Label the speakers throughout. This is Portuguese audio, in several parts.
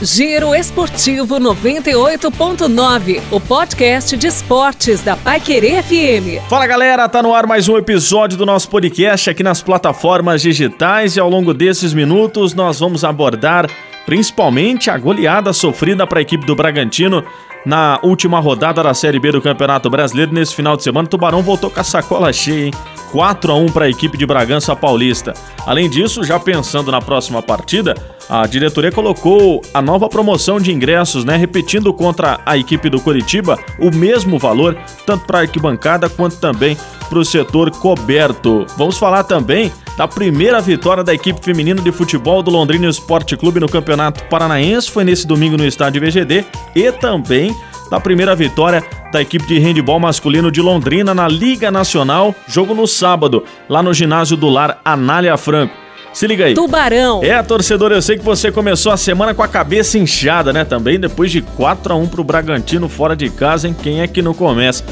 Speaker 1: Giro Esportivo 98.9, o podcast de esportes da Paiquerê FM.
Speaker 2: Fala galera, tá no ar mais um episódio do nosso podcast aqui nas plataformas digitais e ao longo desses minutos nós vamos abordar principalmente a goleada sofrida para a equipe do Bragantino na última rodada da Série B do Campeonato Brasileiro. Nesse final de semana, o Tubarão voltou com a sacola cheia, hein? 4 a 1 para a equipe de Bragança Paulista. Além disso, já pensando na próxima partida, a diretoria colocou a nova promoção de ingressos, né, repetindo contra a equipe do Curitiba o mesmo valor, tanto para a arquibancada quanto também para o setor coberto. Vamos falar também da primeira vitória da equipe feminina de futebol do Londrina Esporte Clube no Campeonato Paranaense, foi nesse domingo no estádio VGD, e também da primeira vitória da equipe de handebol masculino de Londrina na Liga Nacional, jogo no sábado, lá no ginásio do Lar Anália Franco. Se liga aí.
Speaker 1: Tubarão.
Speaker 2: É, torcedor, eu sei que você começou a semana com a cabeça inchada, né? Também depois de 4 a 1 pro Bragantino fora de casa, hein? Quem é que não começa?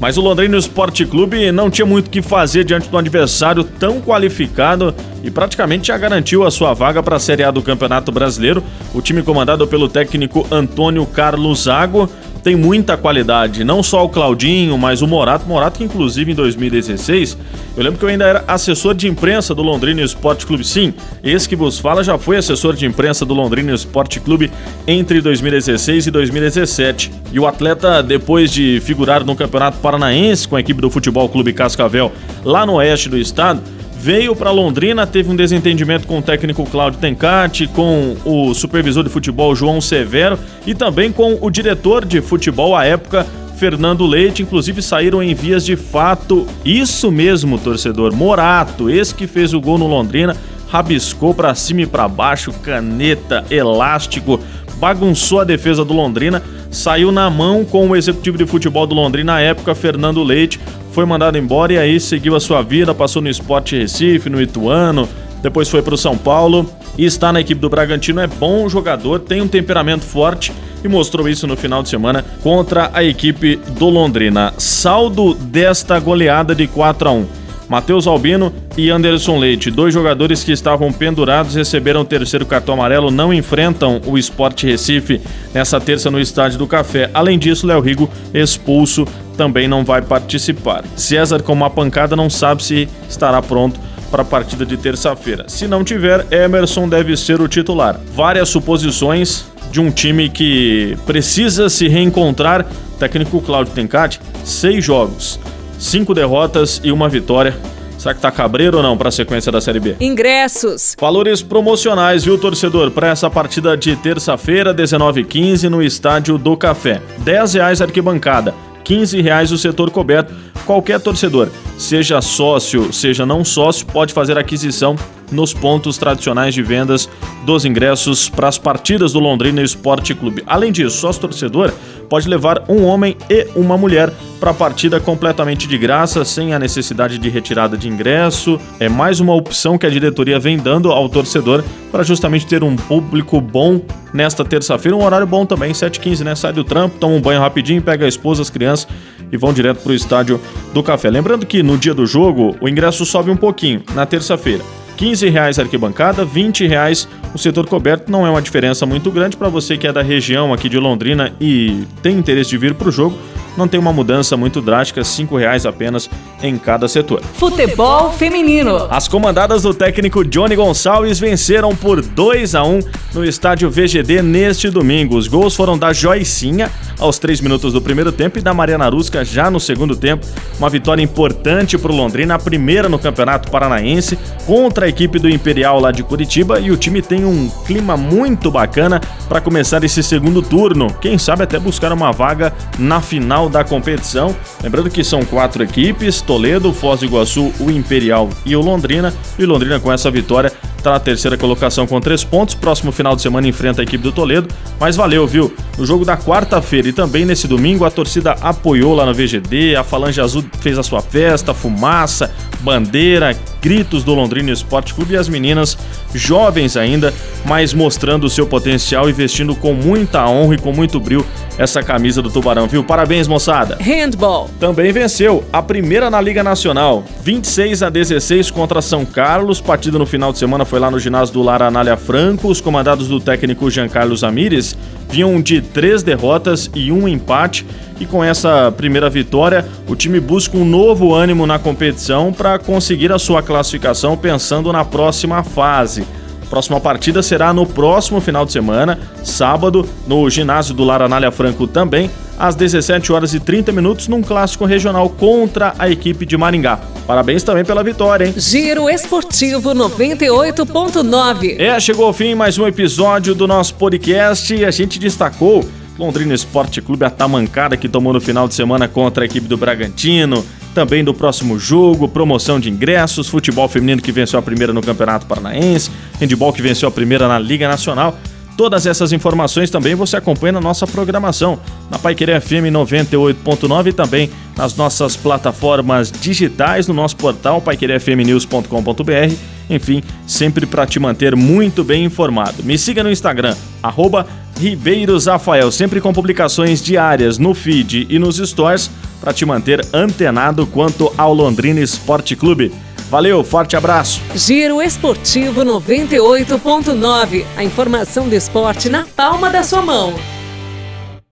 Speaker 2: Mas o Londrina Esporte Clube não tinha muito o que fazer diante de um adversário tão qualificado e praticamente já garantiu a sua vaga para a Série A do Campeonato Brasileiro. O time comandado pelo técnico Antônio Carlos Zago tem muita qualidade, não só o Claudinho, mas o Morato. Morato que inclusive em 2016, eu lembro que eu ainda era assessor de imprensa do Londrina Esporte Clube. Sim, esse que vos fala já foi assessor de imprensa do Londrina Esporte Clube entre 2016 e 2017. E o atleta, depois de figurar no Campeonato Paranaense com a equipe do Futebol Clube Cascavel lá no oeste do estado, veio para Londrina, teve um desentendimento com o técnico Cláudio Tencati, com o supervisor de futebol João Severo e também com o diretor de futebol à época, Fernando Leite, inclusive saíram em vias de fato. Isso mesmo, torcedor. Morato, esse que fez o gol no Londrina, rabiscou para cima e para baixo, caneta, elástico, bagunçou a defesa do Londrina, saiu na mão com o executivo de futebol do Londrina na época, Fernando Leite foi mandado embora e aí seguiu a sua vida, passou no Esporte Recife, no Ituano, depois foi para o São Paulo e está na equipe do Bragantino. É bom jogador, tem um temperamento forte e mostrou isso no final de semana contra a equipe do Londrina. Saldo desta goleada de 4 a 1. Matheus Albino e Anderson Leite, dois jogadores que estavam pendurados, receberam o terceiro cartão amarelo, não enfrentam o Sport Recife nessa terça no Estádio do Café. Além disso, Léo Rigo, expulso, também não vai participar. César, com uma pancada, não sabe se estará pronto para a partida de terça-feira. Se não tiver, Emerson deve ser o titular. Várias suposições de um time que precisa se reencontrar. técnico Cláudio Tencati, seis jogos cinco derrotas e uma vitória. Será que tá cabreiro ou não para a sequência da Série B?
Speaker 1: Ingressos.
Speaker 2: Valores promocionais, viu, torcedor? Para essa partida de terça-feira, 19h15, no Estádio do Café. R$ reais arquibancada, R$ reais o setor coberto. Qualquer torcedor, seja sócio, seja não sócio, pode fazer aquisição nos pontos tradicionais de vendas dos ingressos para as partidas do Londrina Esporte Clube. Além disso, sócio torcedor pode levar um homem e uma mulher para a partida completamente de graça, sem a necessidade de retirada de ingresso. É mais uma opção que a diretoria vem dando ao torcedor para justamente ter um público bom nesta terça-feira. Um horário bom também, 7h15, né? Sai do trampo, toma um banho rapidinho, pega a esposa, as crianças e vão direto para o estádio do Café. Lembrando que no dia do jogo o ingresso sobe um pouquinho, na terça-feira. 15 reais arquibancada, 20 reais o setor coberto. Não é uma diferença muito grande para você que é da região aqui de Londrina e tem interesse de vir para o jogo não tem uma mudança muito drástica, R$ reais apenas em cada setor.
Speaker 1: Futebol feminino.
Speaker 2: As comandadas do técnico Johnny Gonçalves venceram por 2 a 1 no estádio VGD neste domingo. Os gols foram da Joicinha aos 3 minutos do primeiro tempo e da Mariana Rusca já no segundo tempo. Uma vitória importante para o Londrina, a primeira no Campeonato Paranaense contra a equipe do Imperial lá de Curitiba e o time tem um clima muito bacana para começar esse segundo turno. Quem sabe até buscar uma vaga na final final da competição. Lembrando que são quatro equipes: Toledo, Foz do Iguaçu, o Imperial e o Londrina. E Londrina, com essa vitória, está na terceira colocação com três pontos. Próximo final de semana enfrenta a equipe do Toledo. Mas valeu, viu? No jogo da quarta-feira e também nesse domingo, a torcida apoiou lá no VGD. A Falange Azul fez a sua festa, fumaça, bandeira, inscritos do Londrina Esporte Clube e as meninas jovens ainda, mas mostrando o seu potencial e vestindo com muita honra e com muito brilho essa camisa do Tubarão, viu? Parabéns, moçada.
Speaker 1: Handball.
Speaker 2: Também venceu a primeira na Liga Nacional, 26 a 16 contra São Carlos. Partida no final de semana foi lá no ginásio do Lara Anália Franco. Os comandados do técnico Jean Carlos Amires vinham de três derrotas e um empate. E com essa primeira vitória, o time busca um novo ânimo na competição para conseguir a sua classificação pensando na próxima fase. A próxima partida será no próximo final de semana, sábado, no ginásio do Laranália Franco também, às 17 horas e 30 minutos, num clássico regional contra a equipe de Maringá. Parabéns também pela vitória, hein?
Speaker 1: Giro Esportivo 98.9.
Speaker 2: É, chegou ao fim mais um episódio do nosso podcast e a gente destacou Londrina Esporte Clube, a tamancada que tomou no final de semana contra a equipe do Bragantino, também do próximo jogo, promoção de ingressos, futebol feminino que venceu a primeira no Campeonato Paranaense, handball que venceu a primeira na Liga Nacional. Todas essas informações também você acompanha na nossa programação, na Paiquerê FM 98.9 e também nas nossas plataformas digitais, no nosso portal paiquerefmnews.com.br. Enfim, sempre para te manter muito bem informado. Me siga no Instagram, arroba Ribeiros Rafael, sempre com publicações diárias no feed e nos stores para te manter antenado quanto ao Londrina Esporte Clube. Valeu, forte abraço.
Speaker 1: Giro Esportivo 98.9. A informação do esporte na palma da sua mão.